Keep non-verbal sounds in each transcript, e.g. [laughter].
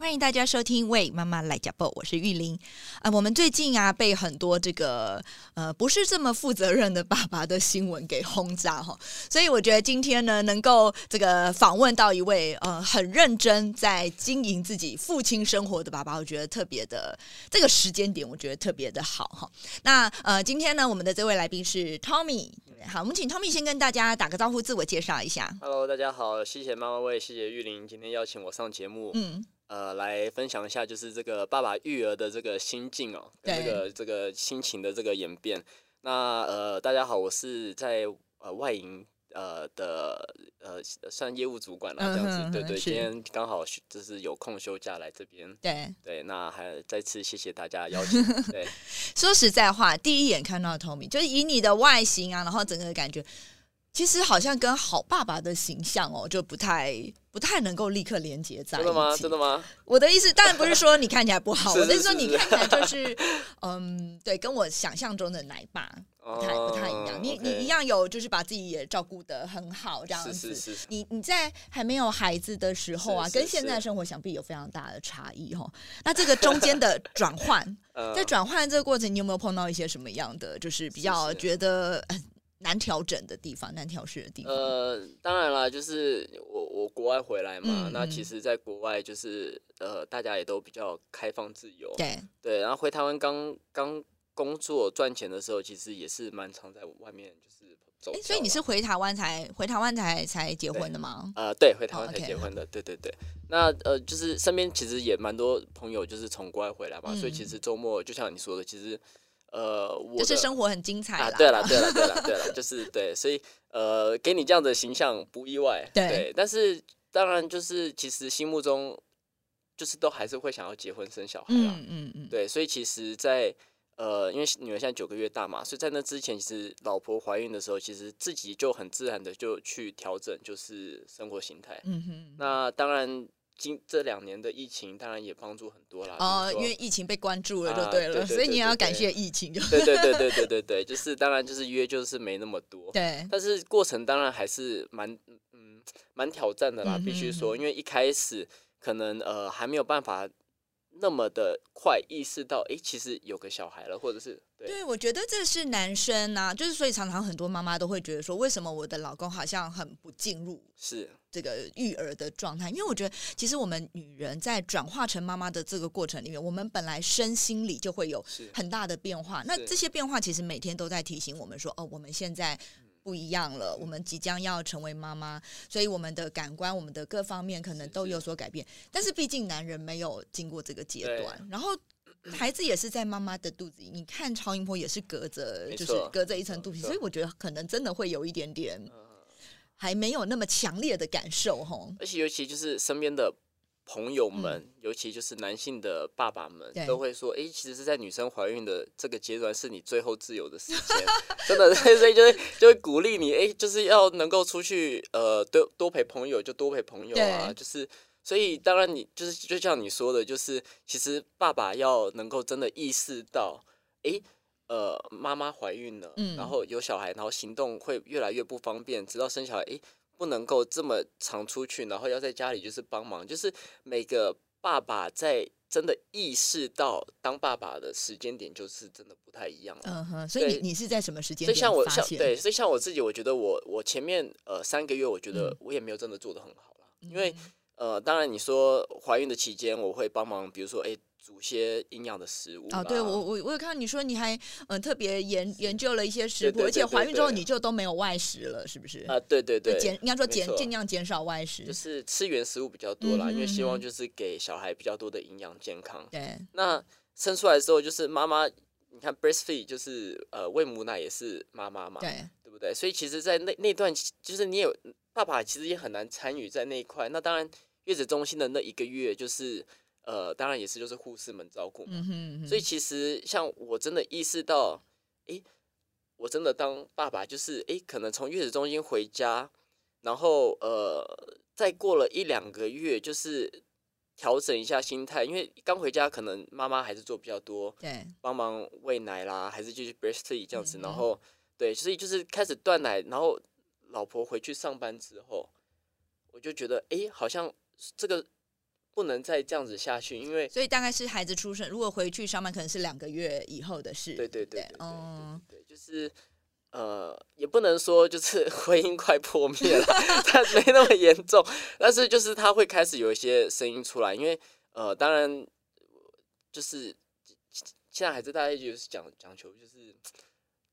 欢迎大家收听《为妈妈来加报》，我是玉玲。啊，我们最近啊被很多这个呃不是这么负责任的爸爸的新闻给轰炸哈，所以我觉得今天呢能够这个访问到一位呃很认真在经营自己父亲生活的爸爸，我觉得特别的这个时间点，我觉得特别的好哈。那呃今天呢我们的这位来宾是 Tommy，好，我们请 Tommy 先跟大家打个招呼，自我介绍一下。Hello，大家好，谢谢妈妈喂，谢谢玉玲今天邀请我上节目，嗯，呃，来分享一下就是这个爸爸育儿的这个心境哦，跟这个这个心情的这个演变。那呃，大家好，我是在呃外营呃的呃算业务主管了，这样子，嗯哼对对，今天刚好就是有空休假来这边，对，对，那还再次谢谢大家邀请，[laughs] 对，说实在话，第一眼看到 Tommy，就是以你的外形啊，然后整个感觉，其实好像跟好爸爸的形象哦，就不太不太能够立刻连接在一起。真的吗？真的吗？我的意思当然不是说你看起来不好，是 [laughs] 我的意思说你看起来就是，嗯，对，跟我想象中的奶爸不太不太一样。哦你你一样有就是把自己也照顾的很好这样是子。是是，你你在还没有孩子的时候啊，是是跟现在的生活想必有非常大的差异哈。那这个中间的转换，呃 [laughs] 在转换这个过程，你有没有碰到一些什么样的，就是比较觉得呃难调整的地方、难调试的地方？呃，当然啦，就是我我国外回来嘛，那其实在国外就是呃，大家也都比较开放自由，对，对，然后回台湾刚刚工作赚钱的时候，其实也是蛮常在外面就是走哎，所以你是回台湾才回台湾才才结婚的吗？呃，对，回台哦湾才结婚的，对对对。那呃，就是身边其实也蛮多朋友就是从国外回来嘛，所以其嗯实周末就像你说的，其实呃，我就是生活很精彩啊，啦。[laughs] 对了，对了，对了，对了，就是对，所以呃，给你这样的形象不意外，对但是当然就是其实心目中就是都还是会想要结婚生小孩啦，嗯嗯嗯，对，所以其实在，呃，因为女儿现在九个月大嘛，所以在那之前，其实老婆怀孕的时候，其实自己就很自然的就去调整，就是生活形态。嗯哼。那当然，今这两年的疫情当然也帮助很多啦。哦，因为疫情被关注了，就啊对了，对对所以你也要感谢疫情，就对对对对对 [laughs] 对对，就是当然就是约就是没那么多，对，但是过程当然还是蛮嗯蛮挑战的啦，必须说，嗯因为一开始可能呃还没有办法那么的快意识到，诶，其实有个小孩了，或者是对对，我觉得这是男生啊，就是所以常常很多妈妈都会觉得说，为什么我的老公好像很不进入是这个育儿的状态？因为我觉得其实我们女人在转化成妈妈的这个过程里面，我们本来身心里就会有很大的变化。那这些变化其实每天都在提醒我们说，哦，我们现在。不一样了，我们即将要成为妈妈，所以我们的感官、我们的各方面可能都有所改变。但是毕竟男人没有经过这个阶段，然后孩子也是在妈妈的肚子里。你看超音波也是隔着，就是隔着一层肚皮，所以我觉得可能真的会有一点点呃还没有那么强烈的感受吼。而且尤其就是身边的朋友们，尤其就是男性的爸爸们都会说，诶，其实是在女生怀孕的这个阶段是你最后自由的时间，[laughs] 真的，[laughs] 所以就会就会鼓励你，诶，就是要能够出去，呃，多多陪朋友就多陪朋友啊，就是。所以当然你就是就像你说的，就是其实爸爸要能够真的意识到，诶，呃，妈妈怀孕了，嗯。然后有小孩，然后行动会越来越不方便，直到生小孩，诶，不能够这么常出去，然后要在家里就是帮忙，就是每个爸爸在真的意识到当爸爸的时间点，就是真的不太一样了。嗯哼，所以你你是在什么时间所以像我像？对，所以像我自己，我觉得我我前面呃三个月，我觉得嗯我也没有真的做的很好啦，因为呃，当然你说怀孕的期间，我会帮忙，比如说哎煮些营养的食物哦，对我我我有看到你说你还嗯、呃特别研研究了一些食谱，而且怀孕之后你就都没有外食了，是不是？啊，对对对，减应该说减尽量减少外食。就是吃原食物比较多啦，因为希望就是给小孩比较多的营养健康。对，那生出来之后，就是妈妈，你看 breastfeed 就是呃喂母奶也是妈妈嘛，对，对不对？所以其实，在那那段期就是你有爸爸，其实也很难参与在那一块。那当然，月子中心的那一个月，就是呃，当然也是就是护士们照顾嘛。嗯哼嗯哼，所以其实像我真的意识到，诶，我真的当爸爸就是诶，可能从月子中心回家，然后呃，再过了一两个月，就是调整一下心态，因为刚回家可能妈妈还是做比较多，对，帮忙喂奶啦，还是继续 breastfeed 这样子，嗯然后对，所以就是开始断奶，然后老婆回去上班之后，我就觉得哎、诶好像这个不能再这样子下去，因为所以大概是孩子出生，如果回去上班，可能是两个月以后的事。对对对嗯。对对，就是呃，也不能说就是 [laughs] 婚姻快破灭了，但没那么严重，但是就是他会开始有一些声音出来，因为呃，当然就是现在还是大家就是讲讲求就是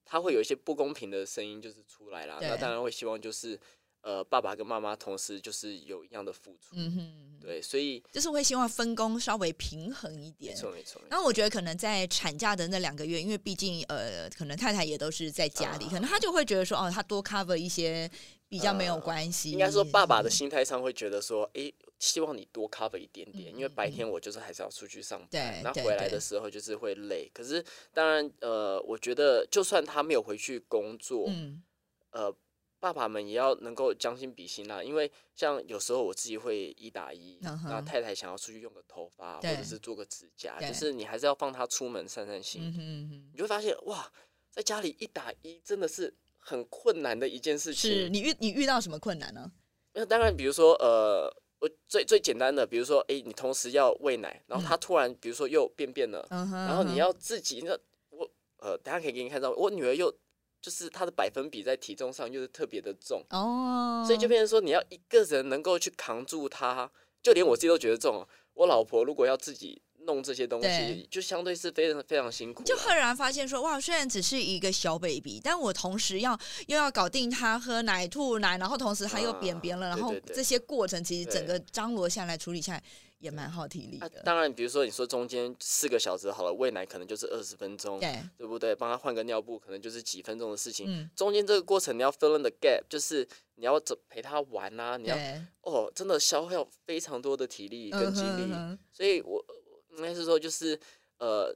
他会有一些不公平的声音就是出来啦，那对。当然会希望就是呃爸爸跟妈妈同时就是有一样的付出，嗯哼，对，所以就是会希望分工稍微平衡一点。没错，没错然后我觉得可能在产假的那两个月，因为毕竟呃，可能太太也都是在家里，啊可能他就会觉得说，哦，他多 cover 一些比较没有关系。呃应该说爸爸的心态上会觉得说，诶，希望你多 cover 一点点，嗯因为白天我就是还是要出去上班，那回来的时候就是会累。可是当然，呃，我觉得就算他没有回去工作，嗯呃，爸爸们也要能够将心比心啦，因为像有时候我自己会一打一，那太太想要出去用个头发或者是做个指甲，对就是你还是要放她出门散散心。嗯哼嗯哼，你就会发现哇，在家里一打一真的是很困难的一件事情。是你遇你遇到什么困难呢？那当然，比如说，呃，我最最简单的，比如说，诶，你同时要喂奶，然后他突然，比如说又便便了，然后你要自己那我呃，等下可以给你看到，我女儿又就是它的百分比在体重上又是特别的重，哦，所以就变成说你要一个人能够去扛住它，就连我自己都觉得重哦。我老婆如果要自己弄这些东西，就相对是非常非常辛苦。就赫然发现说，哇，虽然只是一个小 baby，但我同时要又要搞定他喝奶、吐奶，然后同时他又便便了，然后这些过程其实整个张罗下来处理下来也蛮耗体力啊的。当然，比如说你说中间四个小时好了，喂奶可能就是二十分钟，对，对不对？帮他换个尿布可能就是几分钟的事情。嗯，中间这个过程你要 fill in the gap，就是你要怎陪他玩啊，你要，哦，真的消耗非常多的体力跟嗯精力，哼嗯哼所以我我应该是说就是呃，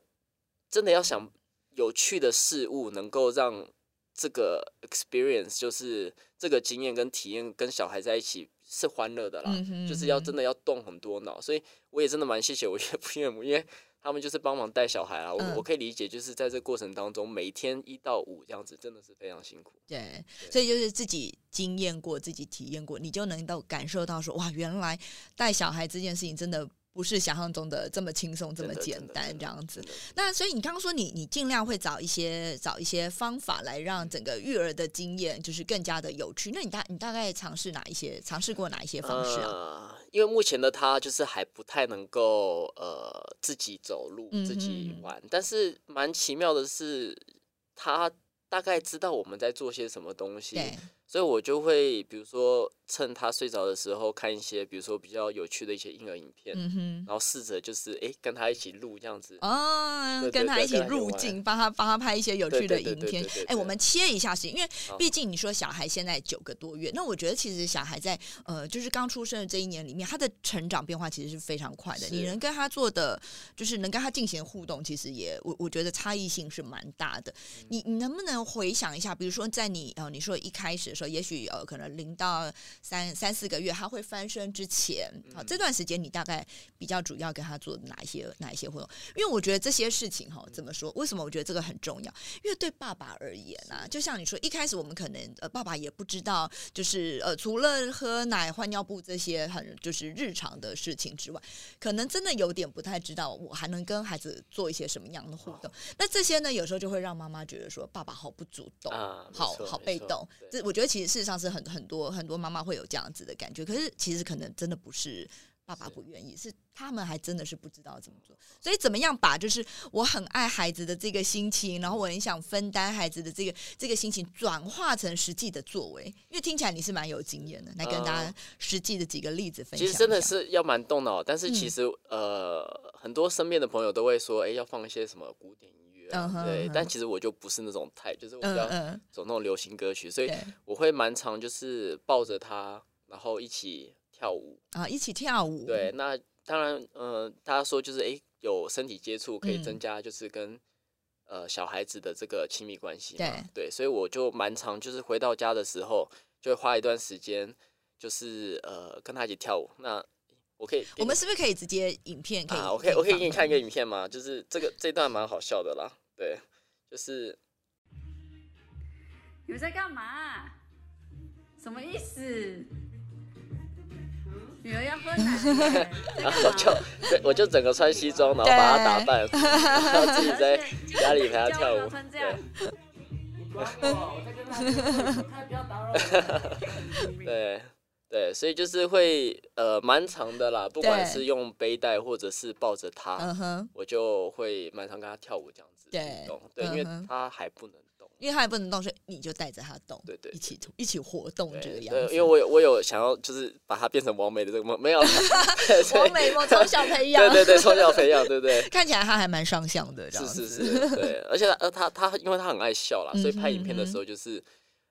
真的要想有趣的事物能够让这个 experience，就是这个经验跟体验跟小孩在一起是欢乐的啦，嗯哼就是要真的要动很多脑，所以我也真的蛮谢谢我岳父岳母，因为他们就是帮忙带小孩啊，我、嗯我可以理解，就是在这个过程当中，每天一到五这样子，真的是非常辛苦。对，所以就是自己经验过、自己体验过，你就能够感受到说，哇，原来带小孩这件事情真的不是想象中的这么轻松、这么简单这样子那所以你刚刚说你你尽量会找一些找一些方法来让整个育儿的经验就是更加的有趣。那你大你大概尝试哪一些尝试过哪一些方式啊？呃，因为目前的他就是还不太能够呃自己走路、嗯自己哼玩，但是蛮奇妙的是，他大概知道我们在做些什么东西，对，所以我就会比如说趁他睡着的时候看一些，比如说比较有趣的一些婴儿影片。然后试着就是诶跟他一起录这样子。哦，对对跟他一起入镜，帮他帮他拍一些有趣的影片。哎，对我们切一下时间，因为毕竟你说小孩现在九个多月，那我觉得其实小孩在呃，就是刚出生的这一年里面，他的成长变化其实是非常快的。你能跟他做的，就是能跟他进行互动，其实也我我觉得差异性是蛮大的。嗯你你能不能回想一下，比如说在你呃你说一开始的时候，也许呃可能零到三三四个月他会翻身之前，好、嗯这段时间你大概比较主要跟他做哪一些哪一些活动？因为我觉得这些事情哈，怎么说？为什么我觉得这个很重要？因为对爸爸而言啊，就像你说，一开始我们可能呃爸爸也不知道，就是呃除了喝奶、换尿布这些很就是日常的事情之外，可能真的有点不太知道我还能跟孩子做一些什么样的互动。那这些呢，有时候就会让妈妈觉得说爸爸好不主动。啊，好好被动，这我觉得其实事实上是很很多很多妈妈会有这样子的感觉，可是其实可能真的不是爸爸不愿意，是他们还真的是不知道怎么做。所以怎么样把就是我很爱孩子的这个心情，然后我很想分担孩子的这个这个心情，转化成实际的作为？因为听起来你是蛮有经验的，来跟大家嗯实际的几个例子分享。其实真的是要蛮动脑，但是嗯其实、呃，很多身边的朋友都会说，哎、要放一些什么古典啊，嗯哼对。但其实我就不是那种 type，就是我比较嗯嗯，走那种流行歌曲，所以对我会蛮常就是抱着他，然后一起跳舞。啊，一起跳舞，对，那当然，呃，大家说就是哎、诶有身体接触可以嗯增加就是跟、呃小孩子的这个亲密关系嘛，对对，所以我就蛮常就是回到家的时候就会花一段时间，就是呃跟他一起跳舞。那我可以，我们是不是可以直接影片可以？啊，我可以我可以给你看一个影片吗？就是这个这段蛮好笑的啦，对，就是你们在干嘛？什么意思？女儿要喝奶？[laughs] 然后就对我就整个穿西装，然后把她打扮，然后自己在家里陪她跳舞。[laughs] 对对，所以就是会呃蛮长的啦，不管是用背带或者是抱着她，嗯哼，我就会蛮常跟她跳舞这样子动，对，因为嗯哼她还不能动，因为他还不能动，所以你就带着他动，对对一起一起活动这个样子。对，因为我有我有想要就是把她变成完美的这个梦，没有，[laughs] 对所以王美梦从小培养，对对对，从小培养，对不对？看起来他还蛮上相的，这样是子。是是，对，而且他呃他他因为他很爱笑啦，所以拍影片的时候就是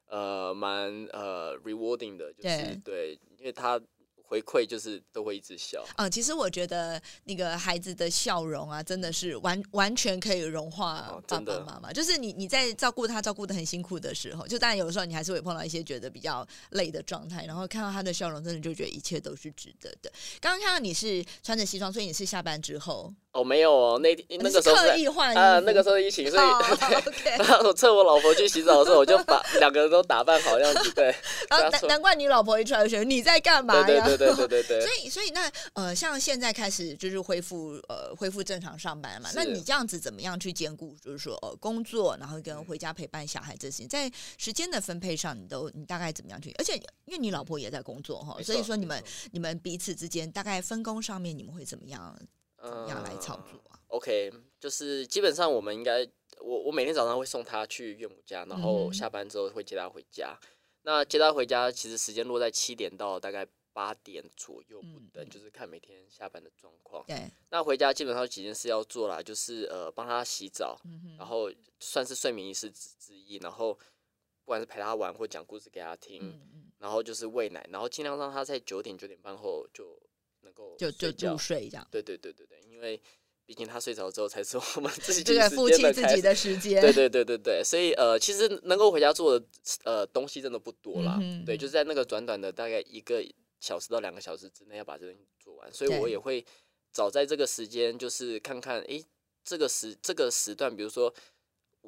呃蛮呃 rewarding 的，就是对对，因为他回馈就是都会一直笑，嗯，其实我觉得那个孩子的笑容啊，真的是完完全可以融化爸爸妈妈。就是你你在照顾他照顾的很辛苦的时候，就当然有的时候你还是会碰到一些觉得比较累的状态，然后看到他的笑容，真的就觉得一切都是值得的。刚刚看到你是穿着西装，所以你是下班之后哦没有哦，那那个时候是在刻意换啊衣服那个时候疫情，所以哦 [laughs] OK，[laughs] 然后我趁我老婆去洗澡的时候，我就把 [laughs] 两个人都打扮好样子，对然后难难怪你老婆一出来就觉得你在干嘛呀？对对对对对对所。以，所以那呃，像现在开始就是恢复呃恢复正常上班嘛，那你这样子怎么样去兼顾，就是说呃工作，然后跟回家陪伴小孩这些，在时间的分配上，你都你大概怎么样去？而且因为你老婆也在工作哈，所以说你们你们彼此之间大概分工上面，你们会怎么样怎么样来操作啊？OK，就是基本上我们应该，我我每天早上会送他去岳母家，然嗯后下班之后会接他回家。那接他回家，其实时间落在七点到大概八点左右不等，嗯就是看每天下班的状况。对，那回家基本上有几件事要做啦，就是呃帮他洗澡，嗯然后算是睡眠仪式之之一，然后不管是陪他玩或讲故事给他听，然后就是喂奶，然后尽量让他在九点九点半后就能够就就入睡这样，对对对对对，因为毕竟他睡着之后才是我们 [laughs] 自己这个夫妻自己的时 [laughs] 间，对对对对对，所以呃，其实能够回家做的呃东西真的不多啦。对，就是在那个短短的大概一个小时到两个小时之内要把这东西做完，所以我也会早在这个时间，就是看看诶，这个时这个时段，比如说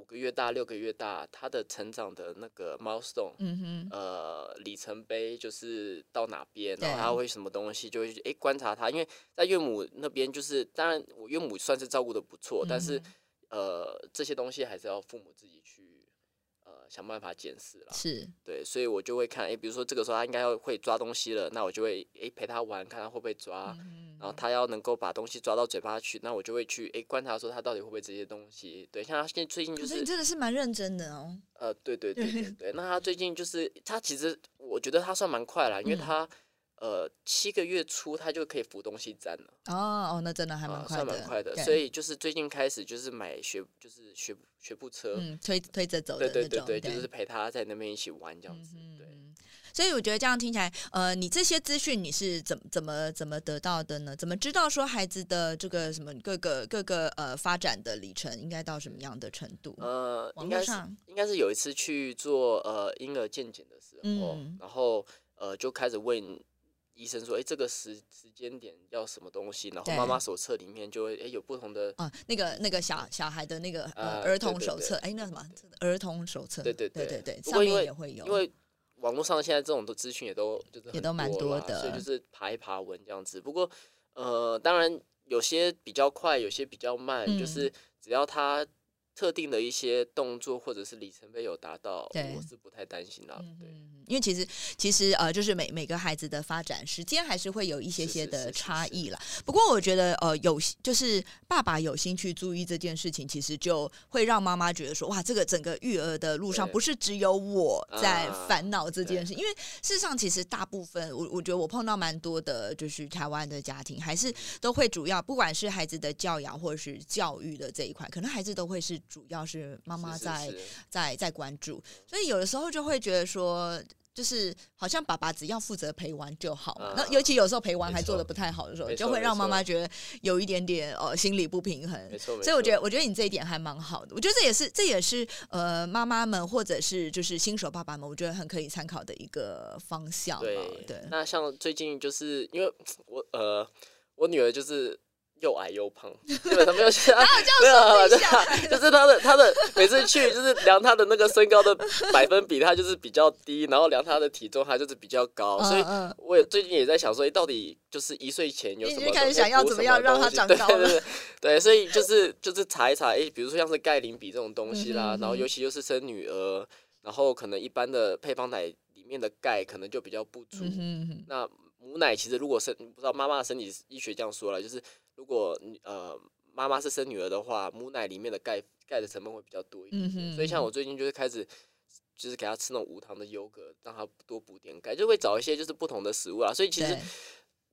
五个月大、六个月大，他的成长的那个 milestone，嗯哼，呃里程碑就是到哪边，然后他会什么东西，就会去诶观察他，因为在岳母那边就是，当然我岳母算是照顾的不错，但是嗯呃这些东西还是要父母自己去呃想办法检视了。是对，所以我就会看，诶，比如说这个时候他应该要会抓东西了，那我就会诶陪他玩，看他会不会抓，嗯然后他要能够把东西抓到嘴巴去，那我就会去诶观察说他到底会不会这些东西。对，像他现在最近就是可是你真的是蛮认真的哦，呃，对对对对 [laughs] 对，那他最近就是他其实我觉得他算蛮快了，因为嗯他、呃七个月初他就可以扶东西站了，哦哦，那真的还蛮啊，快的，算蛮快的，所以就是最近开始就是买学就是学学步车，嗯，推推着走对对对对，就是陪他在那边一起玩这样子，对。嗯所以我觉得这样听起来，呃，你这些资讯你是怎么怎么怎么得到的呢？怎么知道说孩子的这个什么各个各个呃发展的里程应该到什么样的程度？呃，网应该是应该是有一次去做呃婴儿健检的时候，嗯然后呃就开始问医生说，哎、这个时时间点要什么东西？然后对妈妈手册里面就会哎、诶有不同的，啊，那个那个小小孩的那个呃呃儿童手册，哎，那什么儿童手册，对对对。对对上面也会有，因为网络上现在这种的资讯也都就是也都蛮多的。所以就是爬一爬文这样子。不过呃，当然有些比较快，有些比较慢，嗯。就是只要他特定的一些动作或者是里程碑有达到，我是不太担心啦。对。嗯，因为其实其实呃，就是每每个孩子的发展时间还是会有一些些的是是是是差异啦。不过我觉得呃，有就是爸爸有心去注意这件事情，其实就会让妈妈觉得说，哇，这个整个育儿的路上不是只有我在啊烦恼这件事，因为事实上其实大部分我我觉得我碰到蛮多的，就是台湾的家庭还是都会主要不管是孩子的教养或者是教育的这一块，可能孩子都会是主要是妈妈在是在在关注，所以有的时候就会觉得说，就是好像爸爸只要负责陪玩就好嘛。啊那尤其有时候陪玩还做的不太好的时候，就会让妈妈觉得有一点点呃心理不平衡。没错，所以我觉得，我觉得你这一点还蛮好的。我觉得这也是，这也是呃妈妈们或者是就是新手爸爸们，我觉得很可以参考的一个方向。对对，那像最近就是因为 [tsk] 我呃，我女儿就是又矮又胖，基本上没有像没有啊，说对啊，[laughs] 就是他的他的每次去就是量他的那个身高的百分比，他就是比较低，然后量他的体重，他就是比较高，所以我也最近也在想说，诶到底就是一岁前有什么开始想要怎么样让她什么东西长？[laughs] 高了对对对对，所以就是就是查一查，诶，比如说像是钙磷比这种东西啦，然后尤其又是生女儿，然后可能一般的配方奶里面的钙可能就比较不足，那母奶其实如果生不知道妈妈的身体医学这样说了，就是如果你呃妈妈是生女儿的话，母奶里面的钙钙的成分会比较多一点点。嗯哼所以像我最近就是开始就是给她吃那种无糖的优格，让她多补点钙，就会找一些就是不同的食物啊。所以其实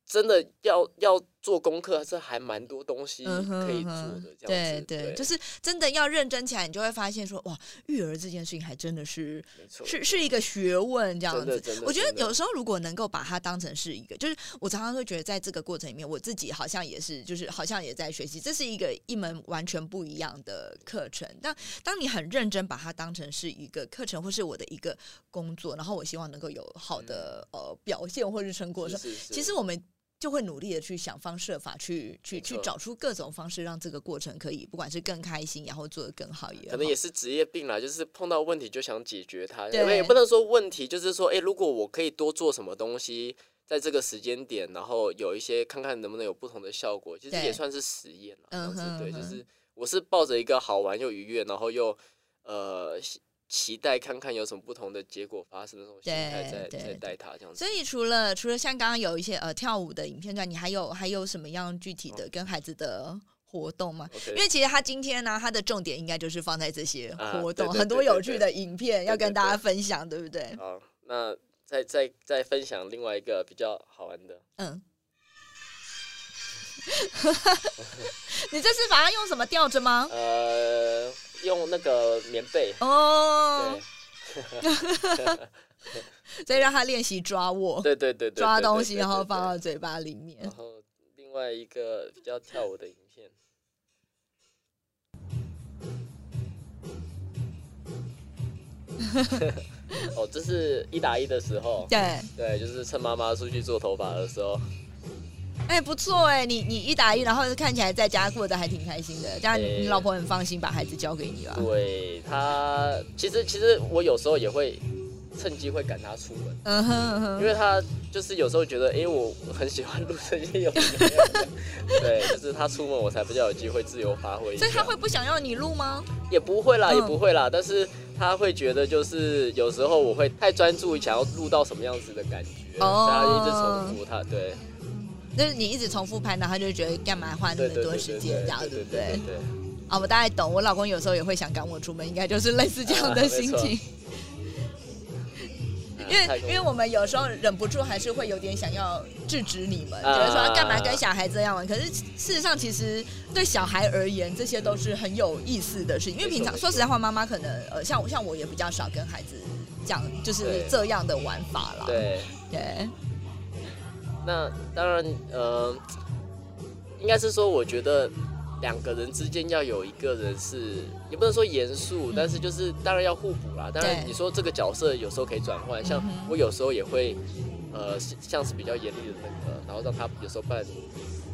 真的要要做功课，这还蛮多东西嗯可以做的。这样子，对对，就是真的要认真起来，你就会发现说，哇，育儿这件事情还真的是，是是一个学问，这样子我觉得有时候如果能够把它当成是一个，就是我常常会觉得，在这个过程里面，我自己好像也是，就是好像也在学习，这是一个一门完全不一样的课程。但当你很认真把它当成是一个课程，或是我的一个工作，然后我希望能够有好的、呃表现或是成果的时候，其实我们。就会努力的去想方设法去去去找出各种方式，让这个过程可以不管是更开心，然后做得更好也好。可能也是职业病啦，就是碰到问题就想解决它，对因为也不能说问题，就是说，哎、如果我可以多做什么东西，在这个时间点，然后有一些看看能不能有不同的效果，其实对也算是实验了。嗯哼嗯哼就是我是抱着一个好玩又愉悦，然后又呃期期待看看有什么不同的结果发生的那种心态在对对在带他这样子。所以除了除了像刚刚有一些呃跳舞的影片之外，你还有还有什么样具体的跟孩子的活动吗因为其实他今天呢，他的重点应该就是放在这些啊活动，对对很多有趣的影片要跟大家对分享，对不对？好，那再再再分享另外一个比较好玩的。嗯。[laughs] 你这是把它用什么吊着吗？呃，用那个棉被，哦。对，所以让他练习抓握、对对对。抓东西，然后放到嘴巴里面。然。后另外一个比较跳舞的影片，[laughs] 哦，这是一打一的时候，对，对，就是趁妈妈出去做头发的时候，哎，不错哎，你你一打一，然后看起来在家过得还挺开心的，这样你老婆很放心把孩子交给你吧？对她，其实其实我有时候也会趁机会赶他出门，嗯哼嗯哼因为他就是有时候觉得，哎、我很喜欢录这些有没有对，就是他出门我才比较有机会自由发挥，所以他会不想要你录吗？也不会啦，嗯也不会啦，但是他会觉得就是有时候我会太专注，想要录到什么样子的感觉，哦所以他一直重复他，对，就是你一直重复拍，然后他就觉得干嘛花那么多时间这样，对不对对？啊，我大概懂。我老公有时候也会想赶我出门，应该就是类似这样的心情。因为因为我们有时候忍不住还是会有点想要制止你们，啊觉得说干嘛跟小孩这样玩。可是事实上，其实对小孩而言，这些都是很有意思的事情。因为平常说实在话，妈妈可能呃，像像我也比较少跟孩子讲就是这样的玩法啦。对，对，那当然，呃，应该是说，我觉得两个人之间要有一个人是，也不能说严肃，但是就是当然要互补啦。当然，你说这个角色有时候可以转换，像我有时候也会，呃，像是比较严厉的那个，然后让他有时候扮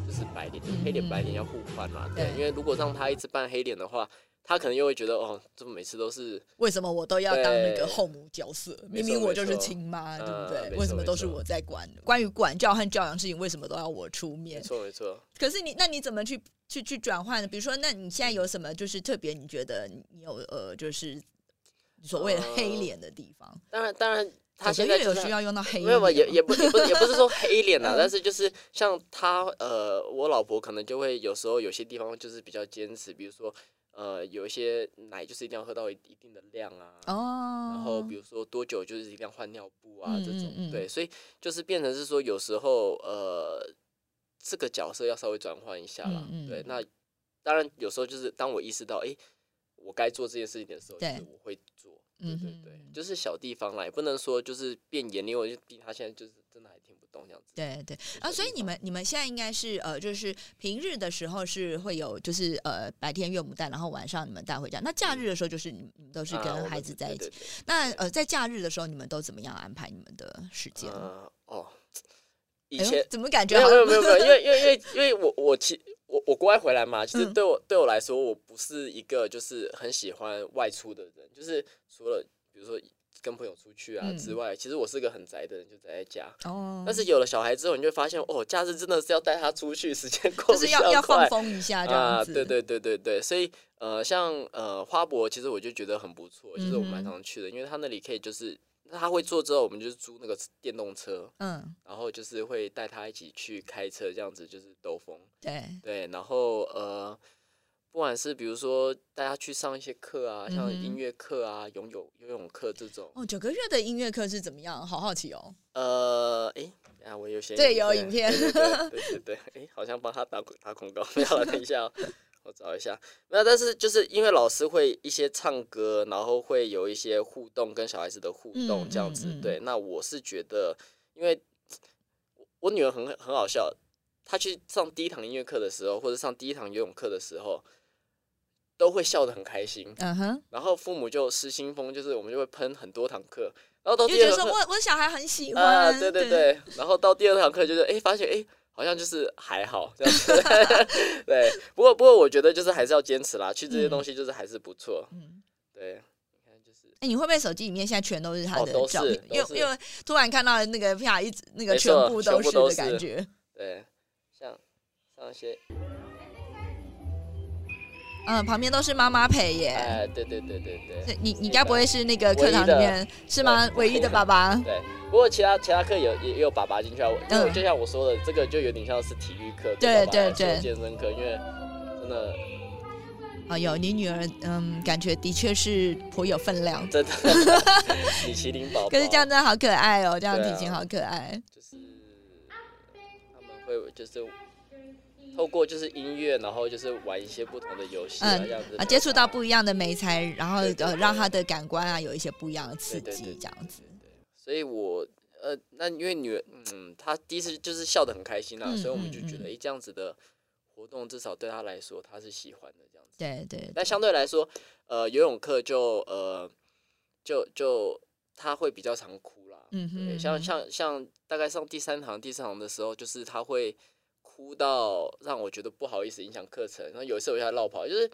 就是白脸，就是黑脸白脸要互换嘛。对，对因为如果让他一直扮黑脸的话，他可能又会觉得哦，怎么每次都是为什么我都要当那个后母角色？明明我就是亲妈，对不呃对？为什么都是我在管？关于管教和教养事情，为什么都要我出面没？错没错。可是你，那你怎么去去去转换呢？比如说，那你现在有什么就是特别你觉得你有呃，就是所谓的黑脸的地方？当然当然，他九现在有需要用到黑？没有，没有，也也不也不也不是说黑脸 [laughs] 啦，嗯但是就是像他呃，我老婆可能就会有时候有些地方就是比较坚持，比如说呃，有一些奶就是一定要喝到一一定的量啊，哦，然后比如说多久就是一定要换尿布啊、嗯这种对，所以就是变成是说有时候呃，这个角色要稍微转换一下啦，对，那当然有时候就是当我意识到哎、诶我该做这件事情的时候，就对。是我会做。对对对哼，就是小地方啦，也不能说就是变严厉，我就逼他现在就是真的对对。啊，所以你们你们现在应该是呃，就是平日的时候是会有，就是呃白天岳母带，然后晚上你们带回家。那假日的时候就是你你们都是跟孩子在一起。对对对那呃在假日的时候你们都怎么样安排你们的时间？呃哦，以前怎么感觉没有没有没有，因为因为因为 [laughs] 因为我我其我我国外回来嘛，其实嗯。对我、对我来说，我不是一个就是很喜欢外出的人，就是除了比如说跟朋友出去啊嗯。之外，其实我是个很宅的人，就宅在家。哦，但是有了小孩之后，你就发现哦，假日真的是要带他出去，时间过就是要要放快风一下这样啊，对对对对对，所以呃，像呃花博，其实我就觉得很不错，就是我蛮常去的，因为他那里可以就是他会坐之后，我们就是租那个电动车，嗯，然后就是会带他一起去开车，这样子就是兜风。对，对，然后呃，不管是比如说大家去上一些课啊，像音乐课啊、游泳游泳课这种，哦，九个月的音乐课是怎么样？好好奇哦。呃，诶，啊，我有些对有影片对对对 [laughs] 对对对，诶，好像帮他打打广告，没有了，等一下、哦。我找一下，没有，但是就是因为老师会一些唱歌，然后会有一些互动，跟小孩子的互动嗯这样子。嗯嗯对，那我是觉得，因为我我女儿很很好笑，她去上第一堂音乐课的时候，或者上第一堂游泳课的时候，都会笑得很开心。嗯哼，然后父母就失心疯，就是我们就会喷很多堂课，然后到就觉得说第二堂课我我的小孩很喜欢。啊，对对对，然后到第二堂课就是哎，发现哎，好像就是还好这样子，[laughs] 对。不过不过我觉得就是还是要坚持啦，去这些东西就是还是不错，嗯。对。你看就是哎、你会不会手机里面现在全都是他的照片？因为因为突然看到那个啪一直那个全部都是的感觉。对，像像一些嗯，旁边都是妈妈陪耶。哎，对对对对对。对你你该不会是那个课堂里面是吗？唯一的爸爸？对，不过其他其他课有也也有爸爸进去啊，我因为嗯就像我说的，这个就有点像是体育课，对对对健身课，因为真的哦，有你女儿，嗯，感觉的确是颇有分量。真的 [laughs] 米其林宝宝，可是这样真的好可爱哦，这样体型好可爱。就是他们会就是透过就是音乐，然后就是玩一些不同的游戏啊，嗯这样子啊，接触到不一样的美材，然后呃，对对对让他的感官啊有一些不一样的刺激，对对对这样子。所以我呃，那因为女儿，嗯，她第一次就是笑得很开心啊，嗯所以我们就觉嗯得，诶，这样子的活动至少对她来说，她是喜欢的这样子。对对，但相对来说，呃，游泳课就呃，就就她会比较常哭啦。嗯哼对，像嗯哼像像大概上第三堂、第四堂的时候，就是她会哭到让我觉得不好意思，影响课程。然后有一次我带他绕跑，就是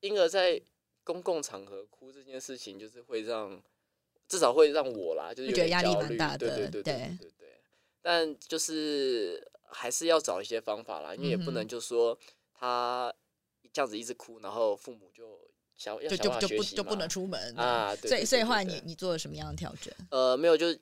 婴儿在公共场合哭这件事情，就是会让至少会让我啦，就觉得压力蛮大的，对对对对对。但就是还是要找一些方法啦，因为也不能就说他这样子一直哭，然后父母就想就就就不就不能出门啊。所以所以后来，你你做了什么样的调整？呃，没有，就是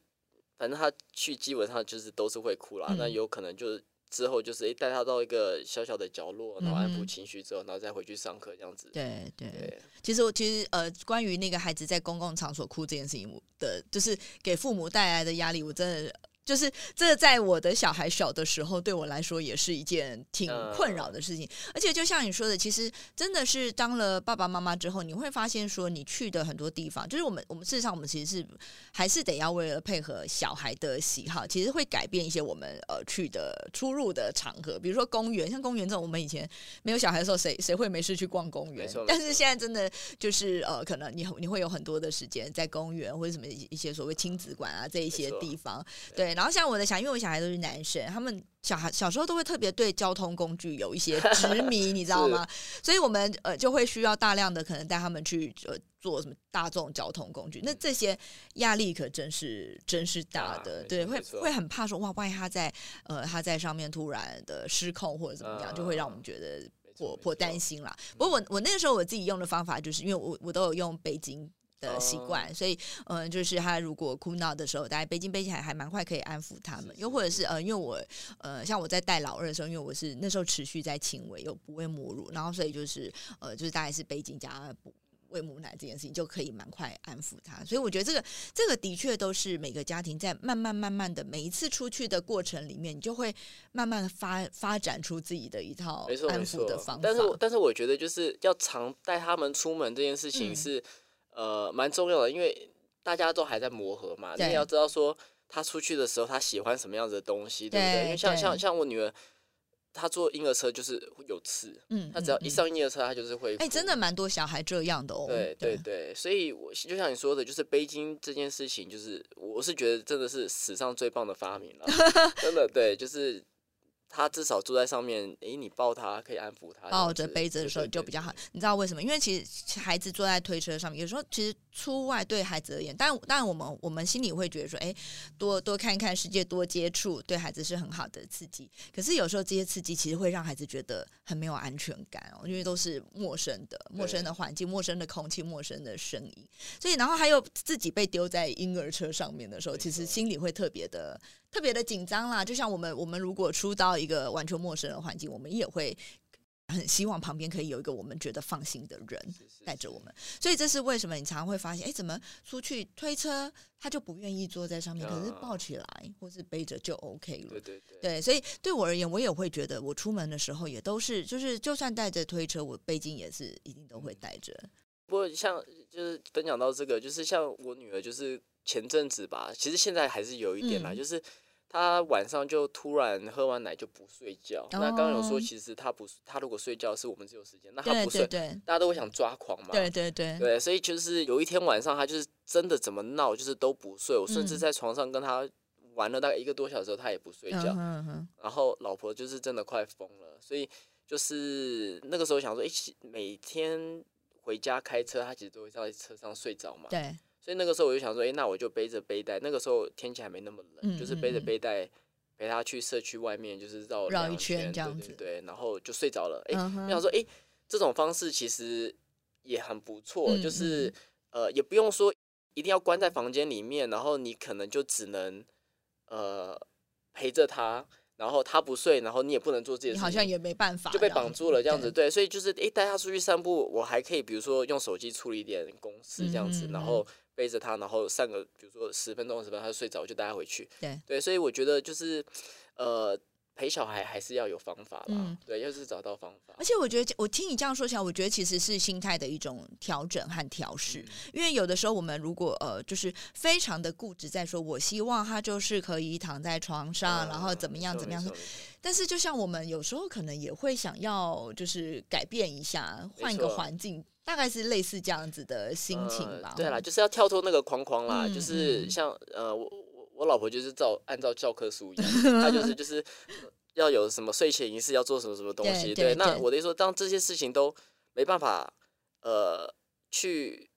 反正他去基本上就是都是会哭啦，那有可能就是。之后就是诶带他到一个小小的角落，然后安抚情绪之后，然后再回去上课这样子。对对对，其实我其实呃，关于那个孩子在公共场所哭这件事情，我的就是给父母带来的压力，我真的。就是这，在我的小孩小的时候，对我来说也是一件挺困扰的事情。而且，就像你说的，其实真的是当了爸爸妈妈之后，你会发现说，你去的很多地方，就是我们我们事实上我们其实是还是得要为了配合小孩的喜好，其实会改变一些我们呃去的出入的场合，比如说公园，像公园这种，我们以前没有小孩的时候，谁谁会没事去逛公园？但是现在真的就是呃，可能你你会有很多的时间在公园或者什么一些所谓亲子馆啊这一些地方，对。然后像我的小，因为我小孩都是男生，他们小孩小时候都会特别对交通工具有一些执迷，[laughs] 你知道吗？所以我们呃就会需要大量的可能带他们去呃坐什么大众交通工具，那这些压力可真是真是大啊的，对，会会很怕说哇，万一他在呃他在上面突然的失控或者怎么样，就会让我们觉得颇颇担心啦。不过我我那个时候我自己用的方法，就是因为我我都有用背巾。的习惯，所以嗯、呃就是他如果哭闹的时候，大家背巾背起来还蛮快可以安抚他们。又或者是呃，因为我呃，像我在带老二的时候，因为我是那时候持续在亲喂，又不喂母乳，然后所以就是呃，就是大概是背巾加补喂母奶这件事情就可以蛮快安抚他。所以我觉得这个这个的确都是每个家庭在慢慢慢慢的每一次出去的过程里面，你就会慢慢发发展出自己的一套安抚的方法。但是我但是我觉得就是要常带他们出门这件事情嗯是。呃蛮重要的，因为大家都还在磨合嘛，你也要知道说他出去的时候他喜欢什么样子的东西，对不对对？因为像像像我女儿，她坐婴儿车就是会有刺，嗯，她只要一嗯，上婴儿车，她就是会哎、哭真的蛮多小孩这样的哦。对对对，所以我就像你说的，就是背巾这件事情，就是我是觉得真的是史上最棒的发明了，[laughs] 真的对，就是他至少坐在上面，诶，你抱他可以安抚他，抱着杯子的时候就比较好。你知道为什么？因为其实孩子坐在推车上面，有时候其实出外对孩子而言，但当然我们我们心里会觉得说，哎，多多看看世界，多接触，对孩子是很好的刺激。可是有时候这些刺激其实会让孩子觉得很没有安全感哦，因为都是陌生的、陌生的环境、陌生的空气、陌生的声音，所以然后还有自己被丢在婴儿车上面的时候，其实心里会特别的。特别的紧张啦，就像我们我们如果出到一个完全陌生的环境，我们也会很希望旁边可以有一个我们觉得放心的人带着我们。所以这是为什么你常常会发现，哎，怎么出去推车他就不愿意坐在上面，可是啊抱起来或是背着就 OK 了对。对对对，所以对我而言，我也会觉得，我出门的时候也都是，就是就算带着推车，我背巾也是一定都会带着。不过像就是分享到这个，就是像我女儿，就是前阵子吧，其实现在还是有一点啦，嗯就是她晚上就突然喝完奶就不睡觉。那刚刚有说，哦其实他不，他如果睡觉是我们自由时间，那他不睡，大家都会想抓狂嘛。对对对，对，所以就是有一天晚上，他就是真的怎么闹，就是都不睡。我甚至嗯在床上跟他玩了大概一个多小时他，也不睡觉。然后老婆就是真的快疯了，所以就是那个时候想说，一起每天回家开车，他其实都会在车上睡着嘛。对，所以那个时候我就想说，诶，那我就背着背带。那个时候天气还没那么冷，嗯就是背着背带陪他去社区外面，就是绕两绕一圈圈这样子对对对，然后就睡着了。诶，我想说，诶，这种方式其实也很不错，嗯就是呃，也不用说一定要关在房间里面，然后你可能就只能呃陪着他，然后他不睡，然后你也不能做自己的事情，你好像也没办法，就被绑住了这样子。对对，所以就是诶，带他出去散步，我还可以比如说用手机处理一点公事这样子，然后背着他，然后上个比如说十分钟、二十分钟，他就睡着，我就带他回去。对对，所以我觉得就是呃。陪小孩还是要有方法啦，嗯对，要是找到方法而。且我觉得，我听你这样说起来，我觉得其实是心态的一种调整和调试。因为有的时候我们如果呃，就是非常的固执，在说我希望他就是可以躺在床上，然后怎么样怎么样但是就像我们有时候可能也会想要，就是改变一下，换一个环境，大概是类似这样子的心情吧。呃对啦，就是要跳脱那个框框啦，嗯就是嗯像呃，我我我老婆就是照按照教科书一样，她就是就是要有什么睡前仪式，要做什么什么东西。对对那我的意思说，当这些事情都没办法呃去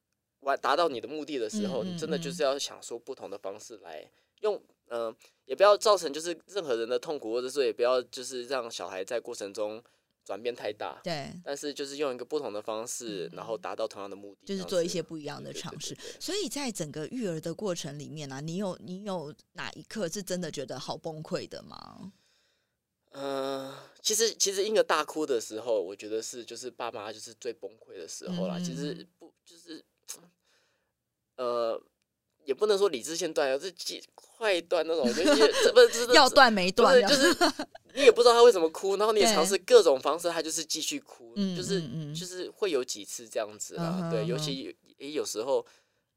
完达到你的目的的时候，嗯嗯你真的就嗯是要想说不同的方式来用，呃，也不要造成就是任何人的痛苦，或者说也不要就是让小孩在过程中转变太大。对，但是就是用一个不同的方式，然后达到同样的目的，嗯就是做一些不一样的尝试对对。对所以在整个育儿的过程里面啊，你有你有哪一刻是真的觉得好崩溃的吗？嗯、其实其实婴儿大哭的时候，我觉得是就是爸妈就是最崩溃的时候啦。嗯其实不就是呃，也不能说理智线断了，这几快断那种，就是 [laughs] 这不是这要断没断就是你也不知道他为什么哭，然后你也尝试各种方式，他就是继续哭，嗯就是就是会有几次这样子啊。对，尤其有也有时候。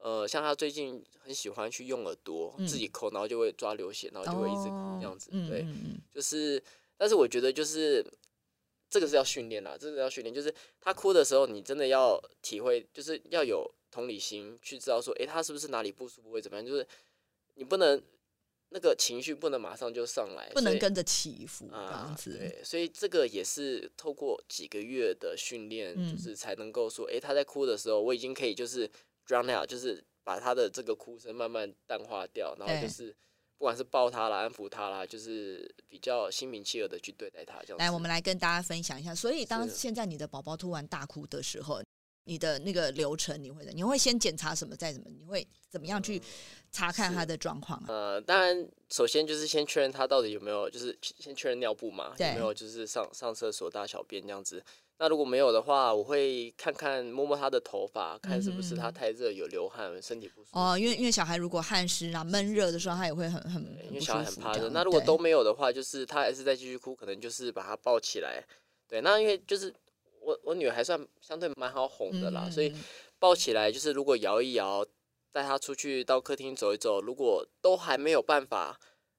呃，像他最近很喜欢去用耳朵、嗯自己抠，然后就会抓流血，然后就会一直哭这样子。嗯对，就是，但是我觉得就是这个是要训练啦，这个要训练，就是他哭的时候，你真的要体会，就是要有同理心，去知道说，诶，他是不是哪里不舒服，会怎么样？就是你不能那个情绪不能马上就上来，不能跟着起伏这啊样，子。对，所以这个也是透过几个月的训练，嗯就是才能够说，诶，他在哭的时候，我已经可以就是 drown out，就是把他的这个哭声慢慢淡化掉，然后就是不管是抱他啦、安抚他啦，就是比较心平气和的去对待他，这样子。来，我们来跟大家分享一下。所以，当现在你的宝宝突然大哭的时候，你的那个流程你会的，你会先检查什么，再怎么，你会怎么样去查看他的状况啊？呃，当然，首先就是先确认他到底有没有，就是先确认尿布嘛，有对没有就是上上厕所大小便这样子。那如果没有的话，我会看看摸摸他的头发，看是不是他嗯太热有流汗，身体不舒服。哦，因为因为小孩如果汗湿啊、闷热的时候，他也会很很因为小孩。很怕热。那如果都没有的话，就是他还是在继续哭，可能就是把他抱起来。对，那因为就是我我女儿还算相对蛮好哄的啦，所以嗯抱起来，就是如果摇一摇，带她出去到客厅走一走，如果都还没有办法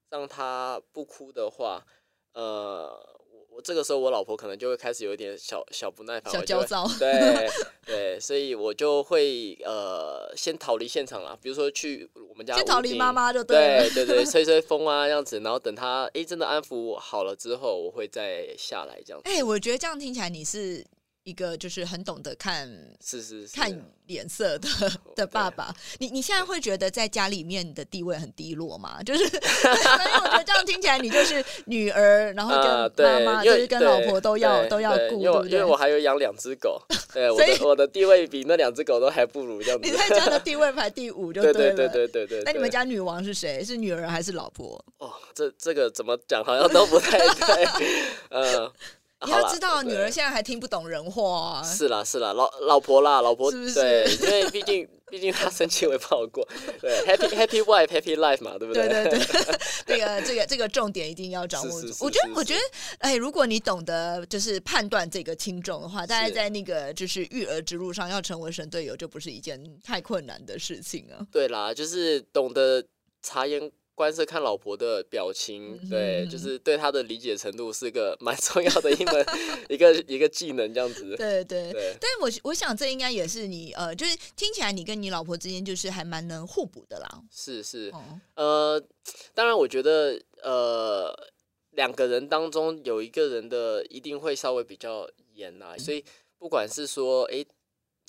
让她不哭的话，呃。我这个时候，我老婆可能就会开始有一点小小不耐烦，小焦躁。[laughs] [laughs] 对对，所以我就会呃先逃离现场啦，比如说去我们家先逃离妈妈就对对对对，[laughs] 吹吹风啊这样子，然后等她哎真的安抚好了之后，我会再下来这样子。哎，我觉得这样听起来你是。一个就是很懂得看，是是是，看脸色的的爸爸。你你现在会觉得在家里面的地位很低落吗？就是，[laughs] 因为我觉得这样听起来，你就是女儿，然后跟妈妈，就是跟老婆都要都要顾，因为因为我还有养两只狗，[laughs] 对，所以我的地位比那两只狗都还不如这样子。你在家的地位排第五，就对对对对对对。那你们家女王是谁？是女儿还是老婆？哦，这这个怎么讲，好像都不太 [laughs] 对，嗯。你要知道，女儿现在还听不懂人话。是啦，是啦，老老婆啦，老婆，对，因为毕竟 [laughs] 毕竟她生气也不好过。对，Happy [laughs] Happy Wife Happy Life 嘛，对不对？对对对，[laughs] 这个这个这个重点一定要掌握住。我觉得我觉得，哎，如果你懂得就是判断这个轻重的话，大家在那个就是育儿之路上要成为神队友，就不是一件太困难的事情啊。对啦，就是懂得察言。观色看老婆的表情，对，就是对她的理解程度是个 [laughs] 蛮重要的一门一个一个技能，这样子。[laughs] 对对对。但是我我想这应该也是你呃，就是听起来你跟你老婆之间就是还蛮能互补的啦。是是，呃，当然我觉得呃两个人当中有一个人的一定会稍微比较严啦，所以不管是说哎，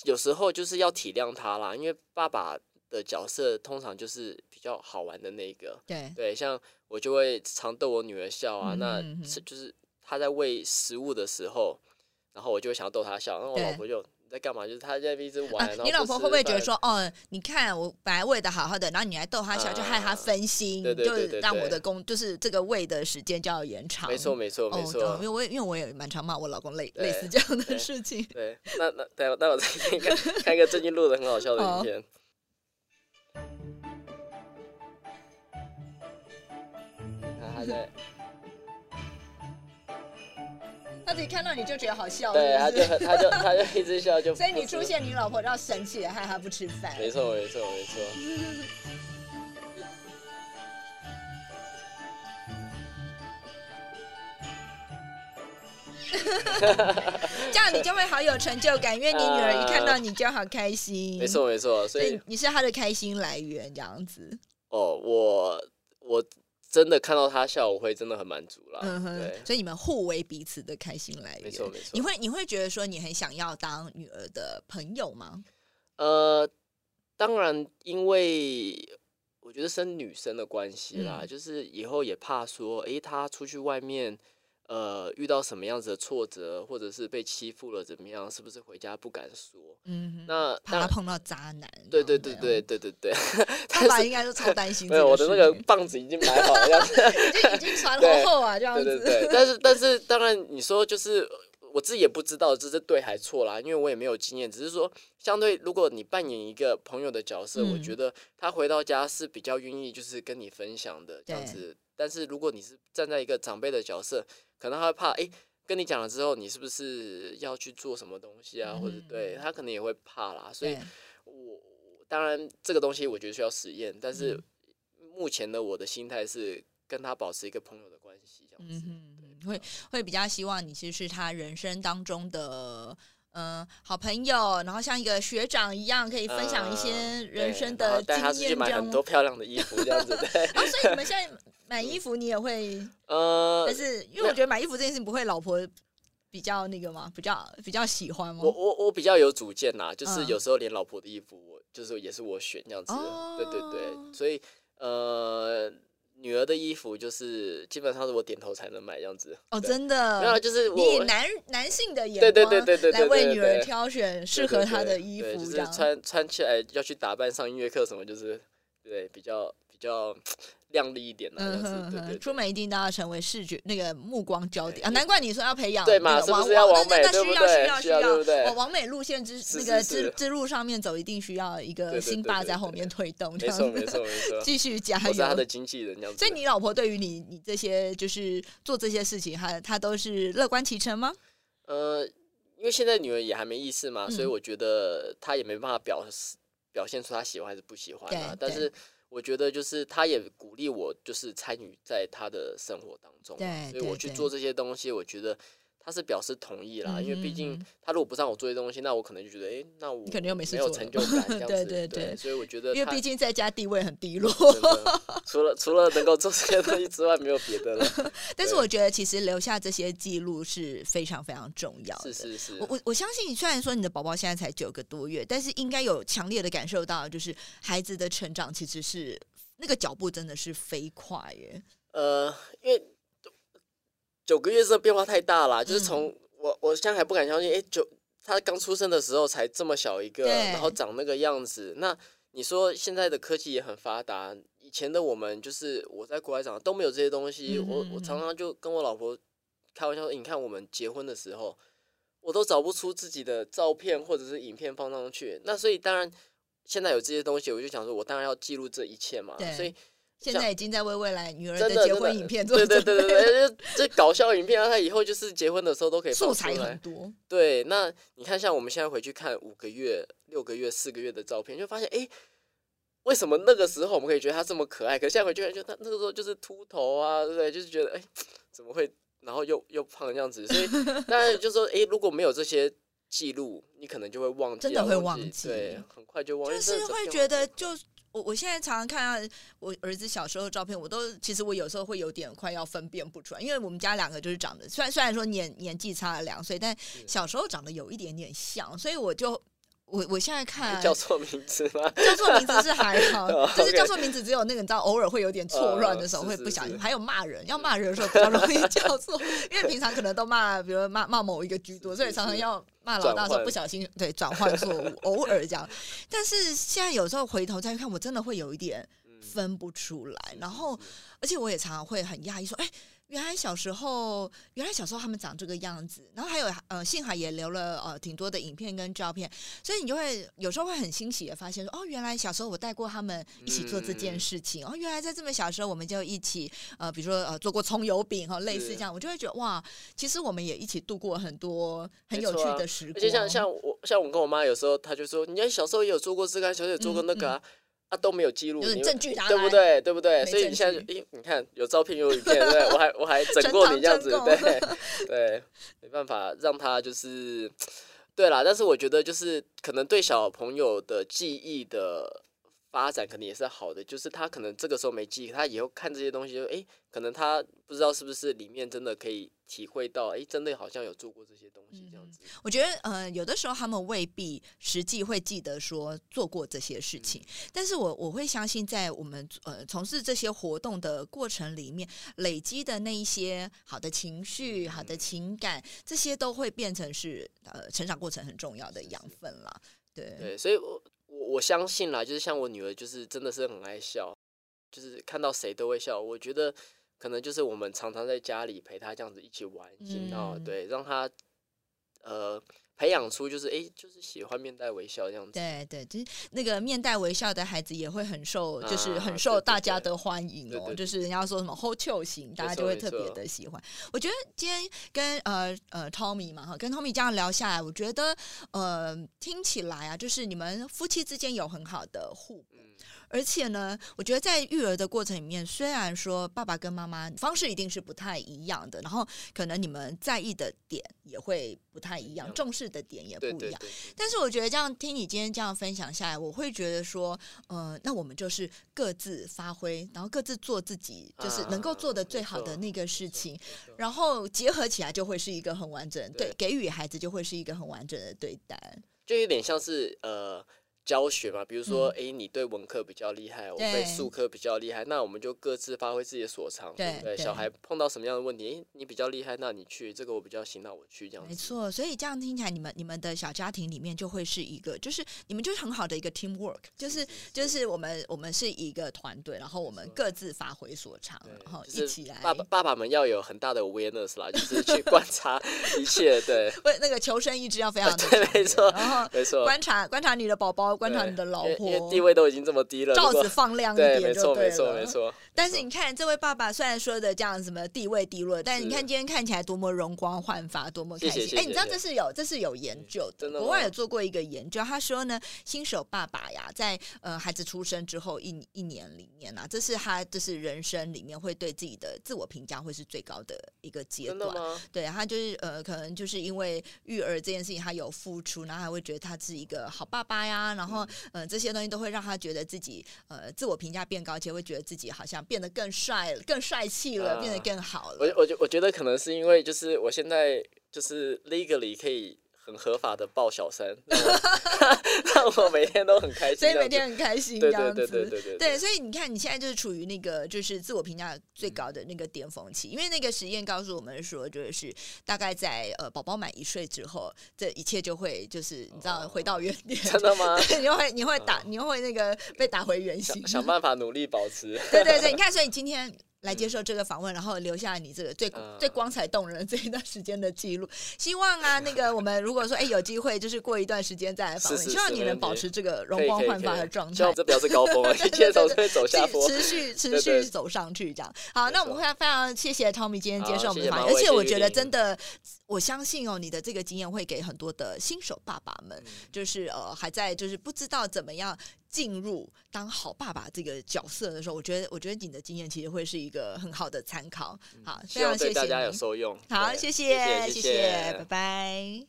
有时候就是要体谅他啦，因为爸爸。的角色通常就是比较好玩的那个，对对，像我就会常逗我女儿笑啊，那是就是她在喂食物的时候，然后我就会想要逗她笑，然后我老婆就在干嘛？就是她在一直玩。你老婆会不会觉得说，哦，你看我本来喂的好好的，然后你还逗她笑，就害她分心，就让我的工就是这个喂的时间就要延长。没错没错没错，因为我因为我也蛮常骂我老公类类似这样的事情。对，那那待会待会再看看一个最近录的很好笑的影片。对，他自己看到你就觉得好笑，对，他就他就他就一直笑，就 [laughs] 所以你出现，你老婆就要生气，害他不吃饭。没错，没错，没错。[laughs] 这样你就会好有成就感，因为你女儿一看到你就好开心。没错，没错，所以你是她的开心来源，这样子。哦，我我。真的看到他笑，我会真的很满足啦。嗯哼，对，所以你们互为彼此的开心来源。没错没错。你会你会觉得说你很想要当女儿的朋友吗？呃，当然，因为我觉得生女生的关系啦，就是以后也怕说，哎，她出去外面。呃，遇到什么样子的挫折，或者是被欺负了怎么样？是不是回家不敢说？嗯，那怕他碰到渣男。对对对对对对对。他 [laughs] 爸应该是超担心。没有，我的那个棒子已经买好了，样子。[laughs] 已经已经传厚厚啊，这样子。对对对。但是但是，当然你说就是我自己也不知道这是对还错啦，因为我也没有经验。只是说，相对如果你扮演一个朋友的角色，我觉得他回到家是比较愿意就是跟你分享的这样子。但是如果你是站在一个长辈的角色，可能他会怕，哎，跟你讲了之后，你是不是要去做什么东西啊？或者对他可能也会怕啦。所以，我当然这个东西我觉得需要实验，但是目前的我的心态是跟他保持一个朋友的关系，这样子。会会比较希望你其实是他人生当中的。嗯，好朋友，然后像一个学长一样，可以分享一些人生的经验，这样。买很多漂亮的衣服，这样子对。啊，[laughs] 所以你们现在买衣服，你也会呃，但是因为我觉得买衣服这件事情不会老婆比较那个嘛？比较比较喜欢吗？我我我比较有主见呐，就是有时候连老婆的衣服，我就是也是我选这样子。对对对，所以呃。女儿的衣服就是基本上是我点头才能买这样子哦，真的没有，就是你以男男性的眼光来为女儿挑选适合她的衣服，就是穿穿起来要去打扮上音乐课什么，就是对比较比较。亮丽一点的，对对，出门一定都要成为视觉那个目光焦点啊！难怪你说要培养对嘛，是不是要往美？需要需要需要，往往美路线之那个之之路上面走，一定需要一个新爸在后面推动，没错没错没错，[laughs] 继续加油。是他的经纪人这样子。所以你老婆对于你你这些就是做这些事情，她她都是乐观其成吗？呃，因为现在女儿也还没意识嘛，所以嗯我觉得她也没办法表示表现出他喜欢还是不喜欢啊但是我觉得就是他也鼓励我，就是参与在他的生活当中所以我去做这些东西，我觉得。她是表示同意啦，因为毕竟嗯嗯她如果不让我做这些东西，那我可能就觉得，哎、那我肯定又没事没有成就感这样子。对对对所以我觉得因为毕竟在家地位很低落。除了除了能够做这些东西之外，没有别的了。[laughs] 但是我觉得其实留下这些记录是非常非常重要的。是是是我，我我相信，虽然说你的宝宝现在才九个多月，但是应该有强烈的感受到，就是孩子的成长其实是那个脚步真的是飞快耶。呃，因为九个月这变化太大了，就是嗯从我我现在还不敢相信，哎、九他刚出生的时候才这么小一个，然后长那个样子。那你说现在的科技也很发达，以前的我们就是我在国外长都没有这些东西，嗯我我常常就跟我老婆开玩笑说，你看我们结婚的时候，我都找不出自己的照片或者是影片放上去。那所以当然现在有这些东西，我就想说，我当然要记录这一切嘛。所以现在已经在为未来女儿的结婚影片做对准备对对对对，就这搞笑影片啊，他以后就是结婚的时候都可以放素材很。多。对，那你看，像我们现在回去看五个月、六个月、四个月的照片，就发现，哎，为什么那个时候我们可以觉得他这么可爱，可是现在回去看，就他那个时候就是秃头啊，对不对？就是觉得，哎，怎么会，然后又又胖这样子？所以 [laughs] 当然就说，哎，如果没有这些记录，你可能就会忘记啊，真的会忘忘记对，很快就忘记，就是会觉得就。我我现在常常看到我儿子小时候的照片，我都其实我有时候会有点快要分辨不出来，因为我们家两个就是长得虽然虽然说年年纪差了两岁，但小时候长得有一点点像，所以我就我我现在看叫错名字吗？[laughs] 叫错名字是还好哦，就是叫错名字只有那个你知道偶尔会有点错乱的时候会不小心，是还有骂人，要骂人的时候比较容易叫错，因为平常可能都骂，比如骂骂某一个居多，所以常常要骂老大的时候不小心对转换错误，偶尔这样。但是现在有时候回头再看，我真的会有一点嗯分不出来，然后而且我也常常会很讶异说，哎。原来小时候，原来小时候他们长这个样子，然后还有呃，幸好也留了呃挺多的影片跟照片，所以你就会有时候会很欣喜的发现说，哦，原来小时候我带过他们一起做这件事情，哦，原来在这么小的时候我们就一起呃，比如说呃做过葱油饼哈，类似这样，我就会觉得哇，其实我们也一起度过很多很有趣的时光，而且像像我像我跟我妈有时候，她就说，你看小时候也有做过这个啊，小时候也做过那个啊，啊都没有记录，就是你证据对不对？对不对？所以你现在你看有照片有影片，对不对，我还我还整过你这样子，对对，没办法让他就是，对啦。但是我觉得就是可能对小朋友的记忆的。发展可能也是好的，就是他可能这个时候没记忆，他以后看这些东西就，诶，可能他不知道是不是里面真的可以体会到，诶，真的好像有做过这些东西这样子。我觉得呃，有的时候他们未必实际会记得说做过这些事情，但是我我会相信，在我们呃从事这些活动的过程里面，累积的那一些好的情绪、好的情感，这些都会变成是呃成长过程很重要的养分啦。对，对，所以我我我相信啦，就是像我女儿，就是真的是很爱笑，就是看到谁都会笑。我觉得可能就是我们常常在家里陪他这样子一起玩，一起闹，嗯对，让他呃培养出就是诶，就是喜欢面带微笑这样子。对对，就是那个面带微笑的孩子也会很受，就是啊很受大家的欢迎哦。就是人家说什么 hold 球型，大家就会特别的喜欢。我觉得今天跟呃呃 Tommy 嘛哈，跟 Tommy 这样聊下来，我觉得呃听起来啊，就是你们夫妻之间有很好的互补。嗯，而且呢，我觉得在育儿的过程里面，虽然说爸爸跟妈妈方式一定是不太一样的，然后可能你们在意的点也会不太一样，重视的点也不一样。对对对，但是我觉得这样听你今天这样分享下来，我会觉得说，呃，那我们就是各自发挥，然后各自做自己，就是能够做的最好的那个事情，然后结合起来就会是一个很完整，对，给予孩子就会是一个很完整的对待。就有点像是呃。教学嘛，比如说，哎，你对文科比较厉害，我对数科比较厉害，那我们就各自发挥自己的所长，对不对？小孩碰到什么样的问题，诶，你比较厉害，那你去这个我比较行，那我去这样子。没错，所以这样听起来，你们你们的小家庭里面就会是一个，就是你们就是很好的一个 team work，就是就是我们我们是一个团队，然后我们各自发挥所长，然后一起来。爸爸爸爸们要有很大的 awareness 啦，就是去观察一切，对，[laughs] 为，那个求生意志要非 [laughs] 常的对没错然后没错。观察观察你的宝宝，观察你的老因为因为婆，地位都已经这么低了，罩子放亮一对，点没错，没错，了没错，但是你看，这位爸爸虽然说的这样什么地位低落，但是你看今天看起来多么容光焕发，多么开心。哎，你知道这是有这是有研究的，国外有做过一个研究，他说呢，新手爸爸呀，在呃孩子出生之后一一年里面啊，这是他这是人生里面会对自己的自我评价会是最高的一个阶段。对他就是呃，可能就是因为育儿这件事情，他有付出，然后他会觉得他是一个好爸爸呀，然后呃这些东西都会让他觉得自己呃自我评价变高，而且会觉得自己好像变得更帅、更帅气了，啊变得更好我了。我觉我觉得可能是因为就是我现在就是 legally 可以很合法的抱小三，让 [laughs] 我每天都很开心，所以每天很开心，这对样子。对对对对对，所以你看，你现在就是处于那个就是自我评价最高的那个巅峰期，因为那个实验告诉我们说，就是大概在呃宝宝满一岁之后，这一切就会就是你知道回到原点，真的吗？对，你会你会打你会那个被打回原形想，想办法努力保持。[laughs] 对对对，你看，所以今天。来接受这个访问，然后留下你这个最、嗯最光彩动人的这一段时间的记录。希望啊，那个我们如果说哎有机会，就是过一段时间再来访问，是是希望你能保持这个容光焕发的状态。这不要是高峰啊，[laughs] 对接着对会走下坡。持续持续走上去，这样好。没那我们错会非常谢谢 Tommy 今天接好受我们的访问，而且我觉得真的，我相信哦，你的这个经验会给很多的新手爸爸们，嗯就是呃还在就是不知道怎么样进入当好爸爸这个角色的时候，我觉得我觉得你的经验其实会是一个很好的参考。好，非常谢谢大家有你。受用。好，谢谢谢谢，拜拜。